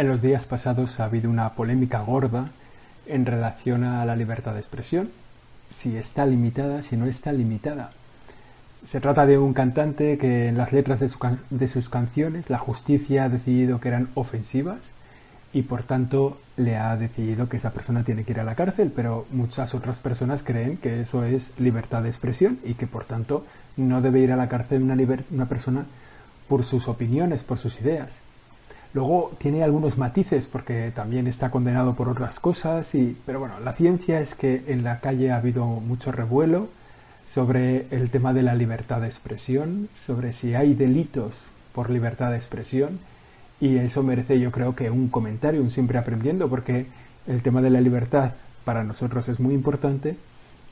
En los días pasados ha habido una polémica gorda en relación a la libertad de expresión, si está limitada, si no está limitada. Se trata de un cantante que en las letras de, sus canciones la justicia ha decidido que eran ofensivas y por tanto le ha decidido que esa persona tiene que ir a la cárcel, pero muchas otras personas creen que eso es libertad de expresión y que por tanto no debe ir a la cárcel una, persona por sus opiniones, por sus ideas. Luego tiene algunos matices porque también está condenado por otras cosas, y, pero bueno, la ciencia es que en la calle ha habido mucho revuelo sobre el tema de la libertad de expresión, sobre si hay delitos por libertad de expresión, y eso merece yo creo que un comentario, un siempre aprendiendo, porque el tema de la libertad para nosotros es muy importante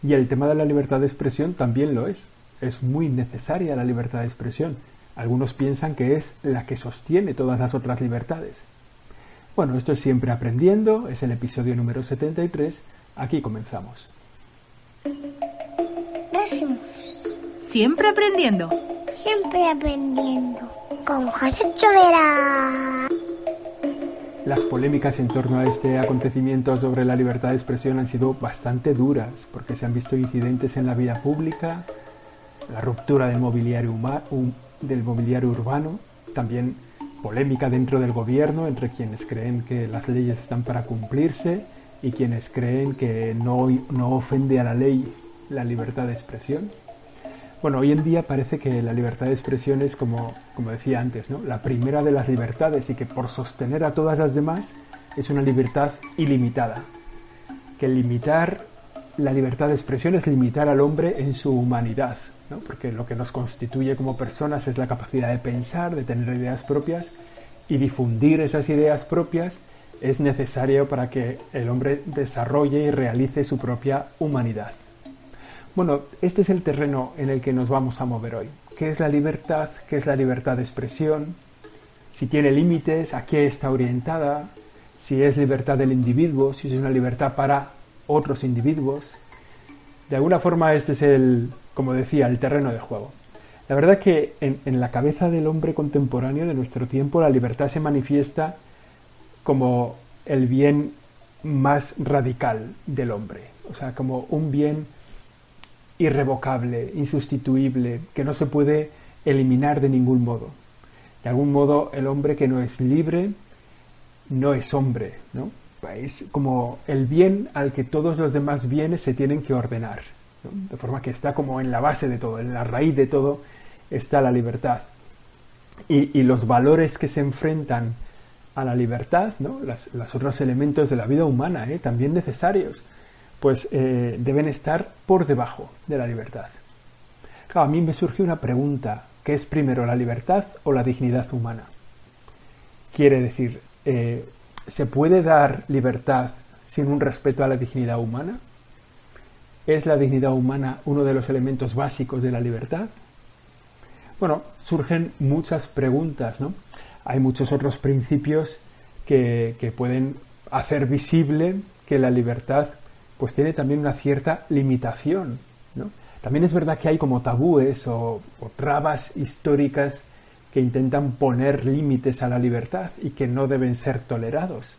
y el tema de la libertad de expresión también lo es. Es muy necesaria la libertad de expresión. Algunos piensan que es la que sostiene todas las otras libertades. Bueno, esto es Siempre Aprendiendo, es el episodio número 73, aquí comenzamos. Siempre aprendiendo. Siempre aprendiendo. Con José Chovera. Las polémicas en torno a este acontecimiento sobre la libertad de expresión han sido bastante duras, porque se han visto incidentes en la vida pública, la ruptura del mobiliario humano, del mobiliario urbano, también polémica dentro del gobierno entre quienes creen que las leyes están para cumplirse y quienes creen que no, no ofende a la ley la libertad de expresión. Bueno, hoy en día parece que la libertad de expresión es como, como decía antes, ¿no? la primera de las libertades y que por sostener a todas las demás es una libertad ilimitada. Que limitar la libertad de expresión es limitar al hombre en su humanidad, porque lo que nos constituye como personas es la capacidad de pensar, de tener ideas propias y difundir esas ideas propias es necesario para que el hombre desarrolle y realice su propia humanidad. Bueno, este es el terreno en el que nos vamos a mover hoy. ¿Qué es la libertad? ¿Qué es la libertad de expresión? Si tiene límites, ¿a qué está orientada? Si es libertad del individuo, si es una libertad para otros individuos. De alguna forma este es el, como decía, el terreno de juego. La verdad es que en, la cabeza del hombre contemporáneo de nuestro tiempo la libertad se manifiesta como el bien más radical del hombre, o sea, como un bien irrevocable, insustituible, que no se puede eliminar de ningún modo. De algún modo el hombre que no es libre no es hombre, ¿no? Es como el bien al que todos los demás bienes se tienen que ordenar de forma que está como en la base de todo, en la raíz de todo está la libertad. Y, los valores que se enfrentan a la libertad, ¿no? los otros elementos de la vida humana, ¿eh? también necesarios, pues eh, deben estar por debajo de la libertad. A mí me surge una pregunta, ¿qué es primero la libertad o la dignidad humana? Quiere decir, eh, ¿se puede dar libertad sin un respeto a la dignidad humana? ¿Es la dignidad humana uno de los elementos básicos de la libertad? Bueno, surgen muchas preguntas, ¿no? Hay muchos otros principios que, pueden hacer visible que la libertad pues tiene también una cierta limitación, ¿no? También es verdad que hay como tabúes o, trabas históricas que intentan poner límites a la libertad y que no deben ser tolerados.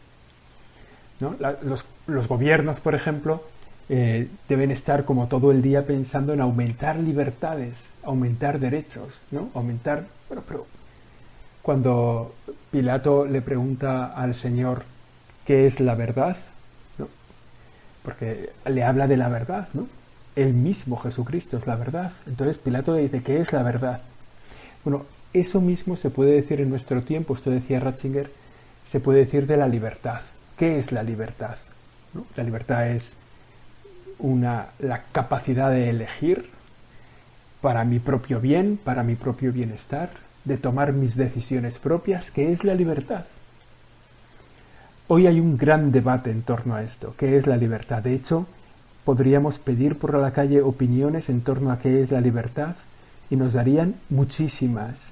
los, los, gobiernos, por ejemplo, eh, deben estar como todo el día pensando en aumentar libertades, aumentar derechos, ¿no? Aumentar, bueno, pero cuando Pilato le pregunta al Señor qué es la verdad, ¿no? Porque le habla de la verdad, ¿no? El mismo Jesucristo es la verdad. Entonces Pilato le dice, ¿qué es la verdad? Bueno, eso mismo se puede decir en nuestro tiempo, esto decía Ratzinger, se puede decir de la libertad. ¿Qué es la libertad? La libertad es una, la capacidad de elegir para mi propio bien, para mi propio bienestar, de tomar mis decisiones propias, que es la libertad. Hoy hay un gran debate en torno a esto, ¿qué es la libertad? De hecho, podríamos pedir por la calle opiniones en torno a qué es la libertad y nos darían muchísimas.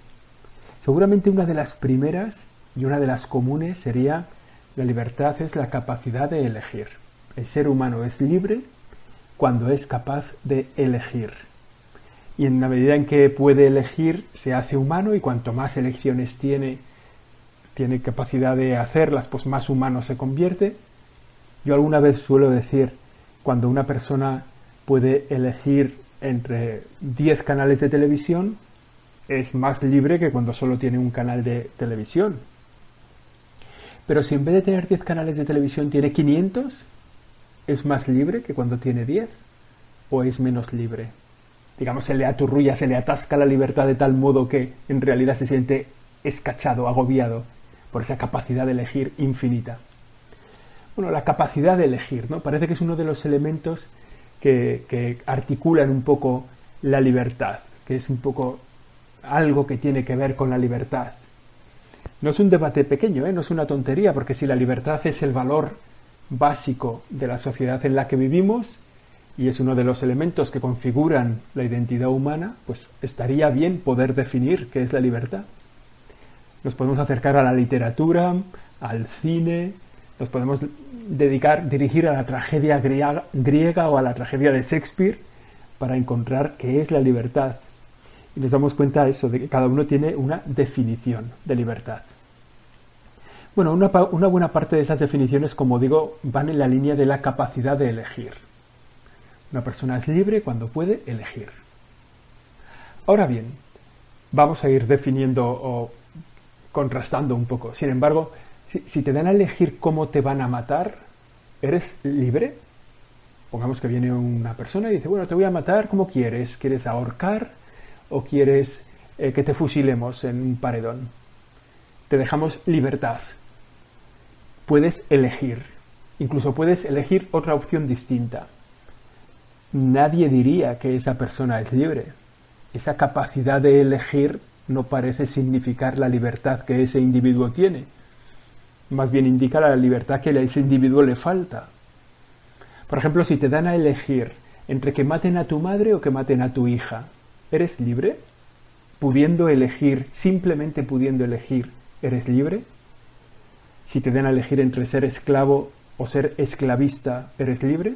Seguramente una de las primeras y una de las comunes sería la libertad es la capacidad de elegir. El ser humano es libre cuando es capaz de elegir. Y en la medida en que puede elegir, se hace humano y cuanto más elecciones tiene tiene capacidad de hacerlas, pues más humano se convierte. Yo alguna vez suelo decir, cuando una persona puede elegir entre 10 canales de televisión, es más libre que cuando solo tiene un canal de televisión. Pero si en vez de tener 10 canales de televisión tiene 500, ¿es más libre que cuando tiene 10? ¿O es menos libre? Digamos, se le aturrulla, se le atasca la libertad de tal modo que en realidad se siente escachado, agobiado por esa capacidad de elegir infinita. Bueno, la capacidad de elegir, ¿no? Parece que es uno de los elementos que, que articulan un poco la libertad, que es un poco algo que tiene que ver con la libertad. No es un debate pequeño, ¿eh? no es una tontería, porque si la libertad es el valor básico de la sociedad en la que vivimos y es uno de los elementos que configuran la identidad humana, pues estaría bien poder definir qué es la libertad. Nos podemos acercar a la literatura, al cine, nos podemos dedicar, dirigir a la tragedia griega o a la tragedia de Shakespeare para encontrar qué es la libertad y nos damos cuenta de eso, de que cada uno tiene una definición de libertad. Bueno, una, buena parte de esas definiciones, como digo, van en la línea de la capacidad de elegir. Una persona es libre cuando puede elegir. Ahora bien, vamos a ir definiendo o contrastando un poco. Sin embargo, si, si, te dan a elegir cómo te van a matar, ¿eres libre? Pongamos que viene una persona y dice, bueno, te voy a matar como quieres. ¿Quieres ahorcar? o quieres eh, que te fusilemos en un paredón. Te dejamos libertad. Puedes elegir. Incluso puedes elegir otra opción distinta. Nadie diría que esa persona es libre. Esa capacidad de elegir no parece significar la libertad que ese individuo tiene. Más bien indica la libertad que a ese individuo le falta. Por ejemplo, si te dan a elegir entre que maten a tu madre o que maten a tu hija, ¿Eres libre? Pudiendo elegir, simplemente pudiendo elegir, ¿eres libre? Si te dan a elegir entre ser esclavo o ser esclavista, ¿eres libre?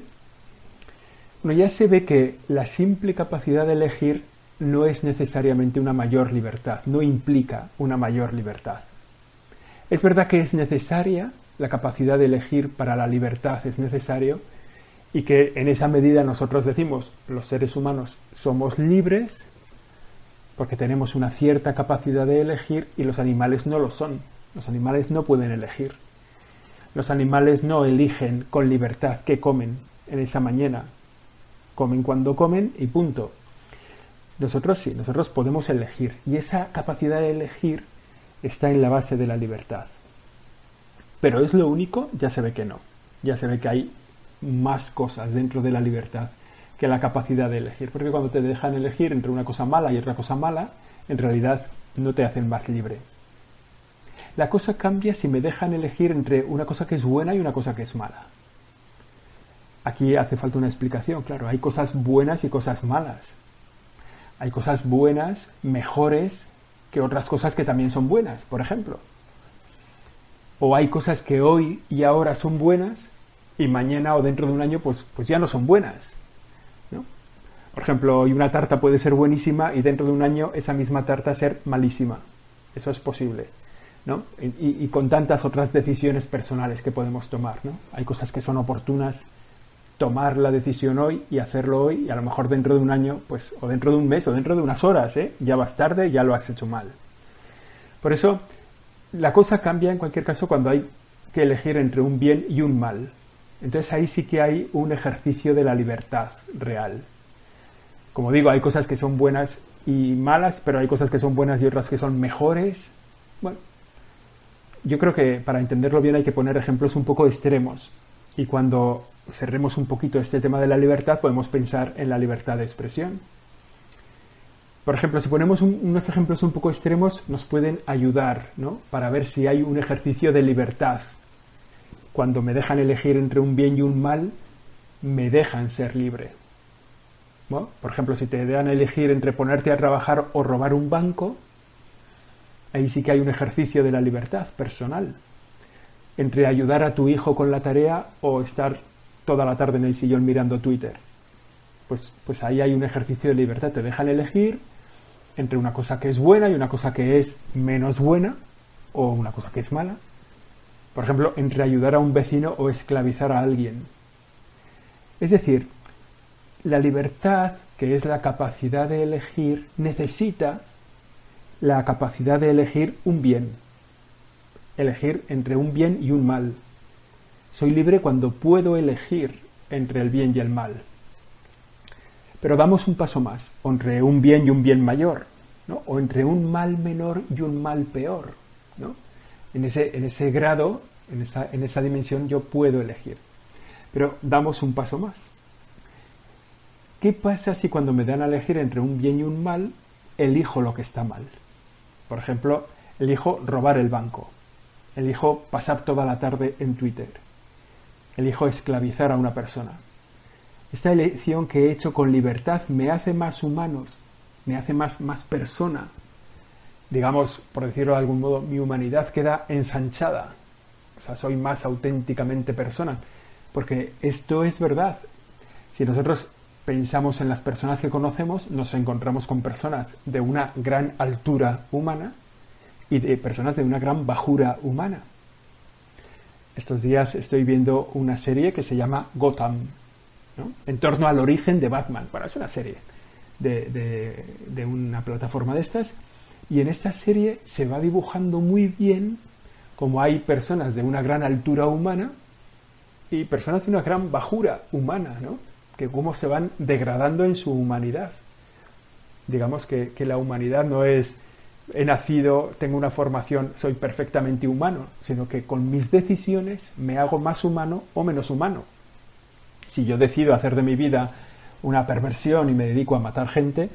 Bueno, ya se ve que la simple capacidad de elegir no es necesariamente una mayor libertad, no implica una mayor libertad. Es verdad que es necesaria la capacidad de elegir para la libertad, es necesario, y que en esa medida nosotros decimos, los seres humanos somos libres porque tenemos una cierta capacidad de elegir y los animales no lo son. Los animales no pueden elegir. Los animales no eligen con libertad qué comen en esa mañana. Comen cuando comen y punto. Nosotros sí, nosotros podemos elegir y esa capacidad de elegir está en la base de la libertad. Pero es lo único, ya se ve que no. Ya se ve que hay más cosas dentro de la libertad que la capacidad de elegir. Porque cuando te dejan elegir entre una cosa mala y otra cosa mala, en realidad no te hacen más libre. La cosa cambia si me dejan elegir entre una cosa que es buena y una cosa que es mala. Aquí hace falta una explicación, claro, hay cosas buenas y cosas malas. Hay cosas buenas, mejores, que otras cosas que también son buenas, por ejemplo. O hay cosas que hoy y ahora son buenas y mañana o dentro de un año pues, pues ya no son buenas. ¿no? Por ejemplo, y una tarta puede ser buenísima y dentro de un año esa misma tarta ser malísima. Eso es posible. ¿No? Y, con tantas otras decisiones personales que podemos tomar. ¿no? Hay cosas que son oportunas tomar la decisión hoy y hacerlo hoy y a lo mejor dentro de un año, pues, o dentro de un mes o dentro de unas horas, ¿eh? ya vas tarde, ya lo has hecho mal. Por eso, la cosa cambia en cualquier caso cuando hay que elegir entre un bien y un mal. Entonces ahí sí que hay un ejercicio de la libertad real. Como digo, hay cosas que son buenas y malas, pero hay cosas que son buenas y otras que son mejores. Bueno, yo creo que para entenderlo bien hay que poner ejemplos un poco extremos. Y cuando cerremos un poquito este tema de la libertad, podemos pensar en la libertad de expresión. Por ejemplo, si ponemos unos ejemplos un poco extremos, nos pueden ayudar, ¿no? Para ver si hay un ejercicio de libertad cuando me dejan elegir entre un bien y un mal, me dejan ser libre. por ejemplo, si te dejan elegir entre ponerte a trabajar o robar un banco, ahí sí que hay un ejercicio de la libertad personal. Entre ayudar a tu hijo con la tarea o estar toda la tarde en el sillón mirando Twitter. Pues, pues ahí hay un ejercicio de libertad. Te dejan elegir entre una cosa que es buena y una cosa que es menos buena o una cosa que es mala. Por ejemplo, entre ayudar a un vecino o esclavizar a alguien. Es decir, la libertad, que es la capacidad de elegir, necesita la capacidad de elegir un bien. Elegir entre un bien y un mal. Soy libre cuando puedo elegir entre el bien y el mal. Pero damos un paso más, entre un bien y un bien mayor, ¿no? o entre un mal menor y un mal peor. ¿no? En, ese, en ese grado, en esa, en esa dimensión, yo puedo elegir. Pero damos un paso más. ¿Qué pasa si cuando me dan a elegir entre un bien y un mal, elijo lo que está mal? Por ejemplo, elijo robar el banco, elijo pasar toda la tarde en Twitter, elijo esclavizar a una persona. Esta elección que he hecho con libertad me hace más humanos, me hace más, más persona. Digamos, por decirlo de algún modo, mi humanidad queda ensanchada. O sea, soy más auténticamente persona. Porque esto es verdad. Si nosotros pensamos en las personas que conocemos, nos encontramos con personas de una gran altura humana y de personas de una gran bajura humana. Estos días estoy viendo una serie que se llama Gotham, en torno al origen de Batman. Bueno, es una serie de, de una plataforma de estas y en esta serie se va dibujando muy bien como hay personas de una gran altura humana y personas de una gran bajura humana, ¿no? Que cómo se van degradando en su humanidad. Digamos que, la humanidad no es he nacido, tengo una formación, soy perfectamente humano, sino que con mis decisiones me hago más humano o menos humano. Si yo decido hacer de mi vida una perversión y me dedico a matar gente,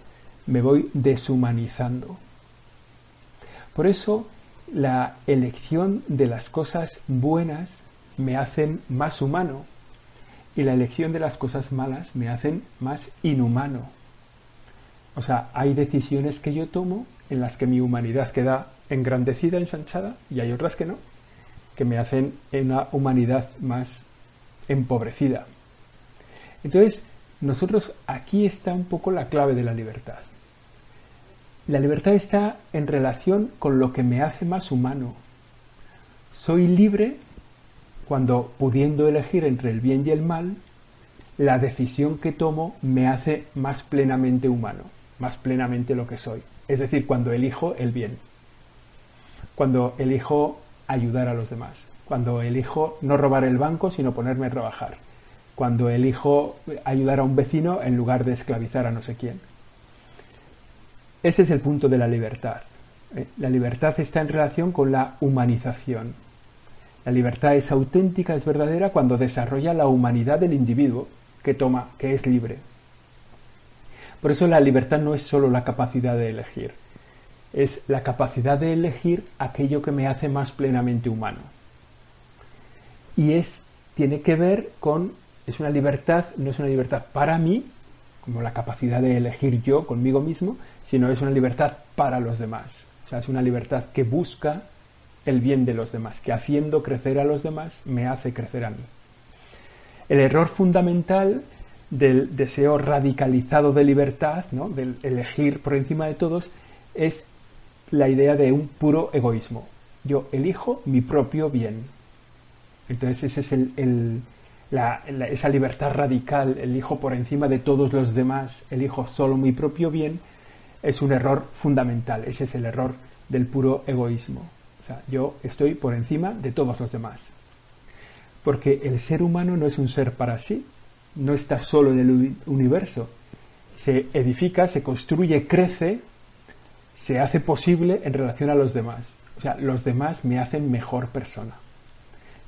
me voy deshumanizando. Por eso la elección de las cosas buenas me hacen más humano, y la elección de las cosas malas me hacen más inhumano. O sea, hay decisiones que yo tomo en las que mi humanidad queda engrandecida, ensanchada, y hay otras que no, que me hacen una humanidad más empobrecida. Entonces, nosotros aquí está un poco la clave de la libertad. La libertad está en relación con lo que me hace más humano. Soy libre cuando pudiendo elegir entre el bien y el mal, la decisión que tomo me hace más plenamente humano, más plenamente lo que soy. Es decir, cuando elijo el bien, cuando elijo ayudar a los demás, cuando elijo no robar el banco sino ponerme a trabajar, cuando elijo ayudar a un vecino en lugar de esclavizar a no sé quién. Ese es el punto de la libertad. ¿eh? La libertad está en relación con la humanización, la libertad es auténtica, es verdadera cuando desarrolla la humanidad del individuo que toma, que es libre. Por eso la libertad no es solo la capacidad de elegir, es la capacidad de elegir aquello que me hace más plenamente humano. Y es tiene que ver con es una libertad, no es una libertad para mí, como la capacidad de elegir yo conmigo mismo, sino es una libertad para los demás. O sea, es una libertad que busca el bien de los demás, que haciendo crecer a los demás me hace crecer a mí. El error fundamental del deseo radicalizado de libertad, ¿no? del elegir por encima de todos, es la idea de un puro egoísmo. Yo elijo mi propio bien. Entonces ese es el, esa libertad radical, elijo por encima de todos los demás, elijo solo mi propio bien, es un error fundamental. Ese es el error del puro egoísmo yo estoy por encima de todos los demás. Porque el ser humano no es un ser para sí, no está solo en el universo. Se edifica, se construye, crece, se hace posible en relación a los demás. O sea, los demás me hacen mejor persona.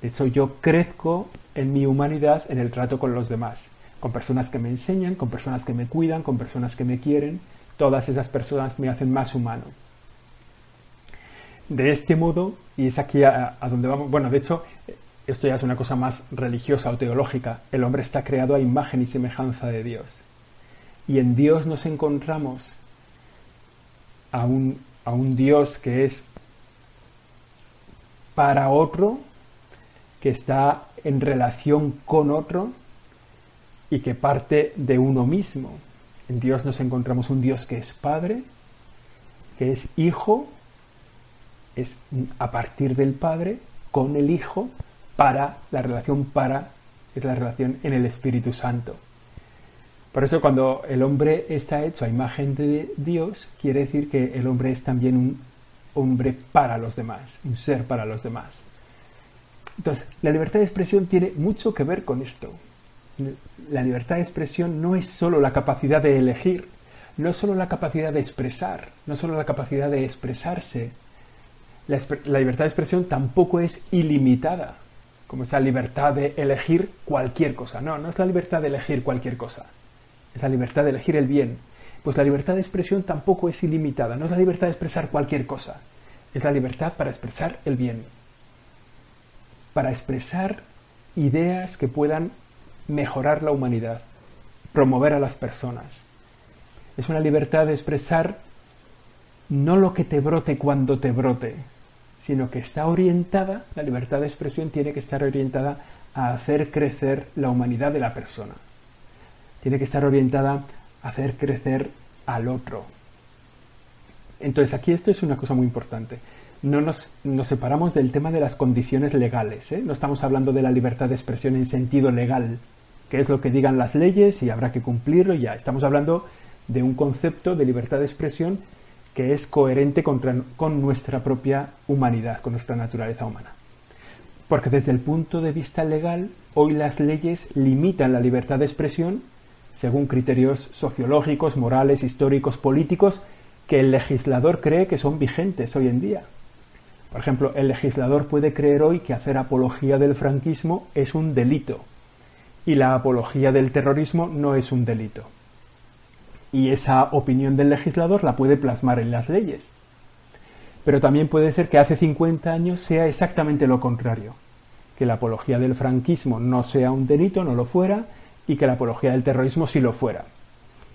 De hecho, yo crezco en mi humanidad en el trato con los demás, con personas que me enseñan, con personas que me cuidan, con personas que me quieren. Todas esas personas me hacen más humano. De este modo, y es aquí a, donde vamos, bueno, de hecho, esto ya es una cosa más religiosa o teológica, el hombre está creado a imagen y semejanza de Dios. Y en Dios nos encontramos a un, a un Dios que es para otro, que está en relación con otro y que parte de uno mismo. En Dios nos encontramos un Dios que es Padre, que es Hijo es a partir del Padre, con el Hijo, para, la relación para, es la relación en el Espíritu Santo. Por eso cuando el hombre está hecho a imagen de Dios, quiere decir que el hombre es también un hombre para los demás, un ser para los demás. Entonces, la libertad de expresión tiene mucho que ver con esto. La libertad de expresión no es solo la capacidad de elegir, no es solo la capacidad de expresar, no es solo la capacidad de expresarse. La, libertad de expresión tampoco es ilimitada, como esa libertad de elegir cualquier cosa. No, no es la libertad de elegir cualquier cosa, es la libertad de elegir el bien. Pues la libertad de expresión tampoco es ilimitada, no es la libertad de expresar cualquier cosa, es la libertad para expresar el bien, para expresar ideas que puedan mejorar la humanidad, promover a las personas. Es una libertad de expresar no lo que te brote cuando te brote, sino que está orientada, la libertad de expresión tiene que estar orientada a hacer crecer la humanidad de la persona. Tiene que estar orientada a hacer crecer al otro. Entonces aquí esto es una cosa muy importante. No nos, separamos del tema de las condiciones legales. ¿eh? No estamos hablando de la libertad de expresión en sentido legal, que es lo que digan las leyes y habrá que cumplirlo ya. Estamos hablando de un concepto de libertad de expresión que es coherente con nuestra propia humanidad, con nuestra naturaleza humana. Porque desde el punto de vista legal, hoy las leyes limitan la libertad de expresión según criterios sociológicos, morales, históricos, políticos, que el legislador cree que son vigentes hoy en día. Por ejemplo, el legislador puede creer hoy que hacer apología del franquismo es un delito y la apología del terrorismo no es un delito y esa opinión del legislador la puede plasmar en las leyes. Pero también puede ser que hace 50 años sea exactamente lo contrario, que la apología del franquismo no sea un delito, no lo fuera, y que la apología del terrorismo sí lo fuera.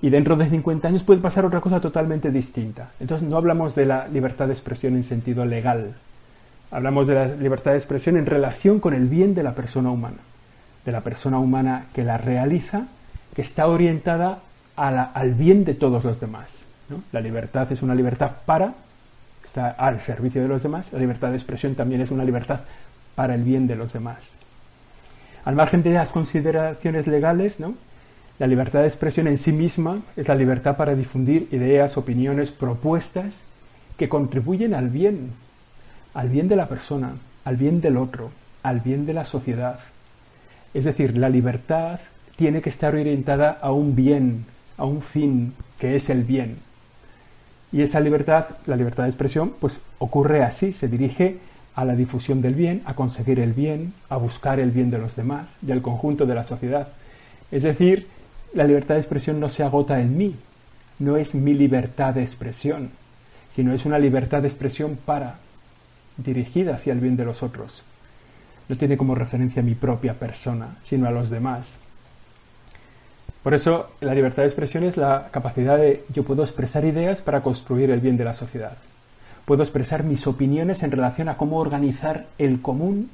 Y dentro de 50 años puede pasar otra cosa totalmente distinta. Entonces no hablamos de la libertad de expresión en sentido legal, hablamos de la libertad de expresión en relación con el bien de la persona humana, de la persona humana que la realiza, que está orientada al bien de todos los demás. La libertad es una libertad para, está al servicio de los demás, la libertad de expresión también es una libertad para el bien de los demás. Al margen de las consideraciones legales, ¿no? la libertad de expresión en sí misma es la libertad para difundir ideas, opiniones, propuestas que contribuyen al bien, al bien de la persona, al bien del otro, al bien de la sociedad. Es decir, la libertad tiene que estar orientada a un bien, a un fin que es el bien. Y esa libertad, la libertad de expresión, pues ocurre así, se dirige a la difusión del bien, a conseguir el bien, a buscar el bien de los demás y al conjunto de la sociedad. Es decir, la libertad de expresión no se agota en mí, no es mi libertad de expresión, sino es una libertad de expresión para, dirigida hacia el bien de los otros. No tiene como referencia mi propia persona, sino a los demás. Por eso la libertad de expresión es la capacidad de yo puedo expresar ideas para construir el bien de la sociedad. Puedo expresar mis opiniones en relación a cómo organizar el común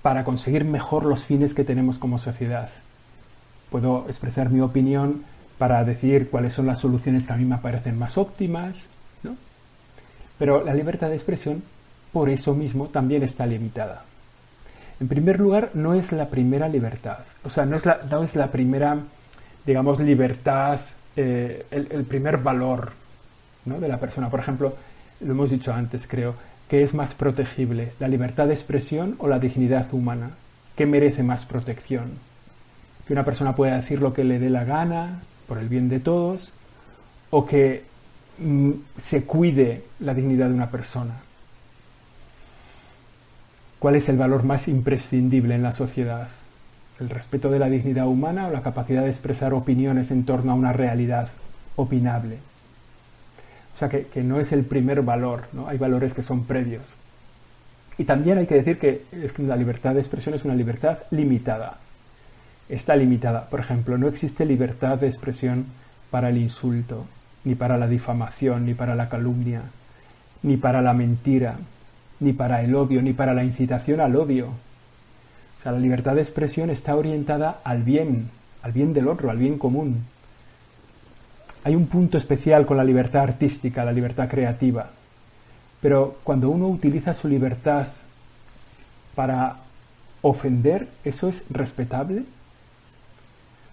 para conseguir mejor los fines que tenemos como sociedad. Puedo expresar mi opinión para decir cuáles son las soluciones que a mí me parecen más óptimas, ¿no? Pero la libertad de expresión, por eso mismo, también está limitada. En primer lugar, no es la primera libertad. O sea, no es la, no es la primera, digamos, libertad, eh, el, primer valor ¿no? de la persona. Por ejemplo, lo hemos dicho antes, creo, ¿qué es más protegible? ¿La libertad de expresión o la dignidad humana? ¿Qué merece más protección? Que una persona pueda decir lo que le dé la gana, por el bien de todos, o que mm, se cuide la dignidad de una persona. ¿Cuál es el valor más imprescindible en la sociedad? ¿El respeto de la dignidad humana o la capacidad de expresar opiniones en torno a una realidad opinable? O sea, que, no es el primer valor, ¿no? Hay valores que son previos. Y también hay que decir que la libertad de expresión es una libertad limitada. Está limitada. Por ejemplo, no existe libertad de expresión para el insulto, ni para la difamación, ni para la calumnia, ni para la mentira, ni para el odio, ni para la incitación al odio. O sea, la libertad de expresión está orientada al bien, al bien del otro, al bien común. Hay un punto especial con la libertad artística, la libertad creativa. Pero cuando uno utiliza su libertad para ofender, ¿eso es respetable?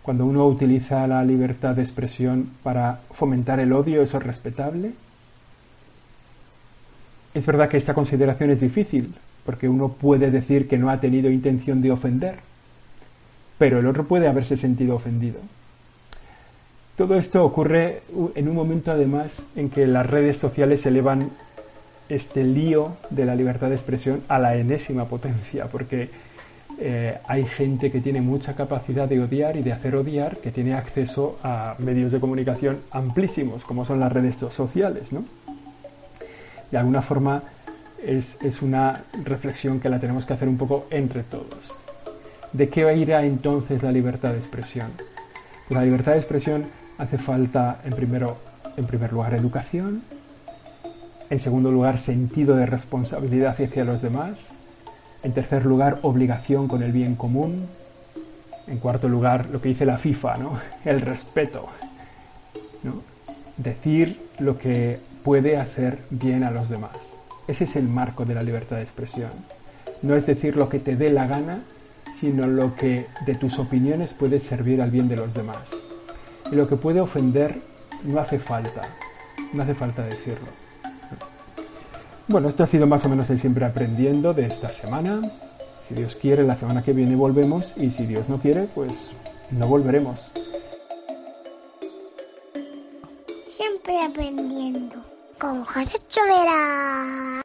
Cuando uno utiliza la libertad de expresión para fomentar el odio, ¿eso es respetable? Es verdad que esta consideración es difícil, porque uno puede decir que no ha tenido intención de ofender, pero el otro puede haberse sentido ofendido. Todo esto ocurre en un momento además en que las redes sociales elevan este lío de la libertad de expresión a la enésima potencia, porque eh, hay gente que tiene mucha capacidad de odiar y de hacer odiar, que tiene acceso a medios de comunicación amplísimos, como son las redes sociales. ¿no? De alguna forma es, es una reflexión que la tenemos que hacer un poco entre todos. ¿De qué irá entonces la libertad de expresión? Pues la libertad de expresión hace falta, en, primero, en primer lugar, educación, en segundo lugar, sentido de responsabilidad hacia los demás. En tercer lugar, obligación con el bien común. En cuarto lugar, lo que dice la FIFA, ¿no? El respeto. Decir lo que puede hacer bien a los demás. Ese es el marco de la libertad de expresión. No es decir lo que te dé la gana, sino lo que de tus opiniones puede servir al bien de los demás. Y lo que puede ofender no hace falta, no hace falta decirlo. Bueno, esto ha sido más o menos el siempre aprendiendo de esta semana. Si Dios quiere, la semana que viene volvemos y si Dios no quiere, pues no volveremos. Siempre aprendiendo con José Chovera.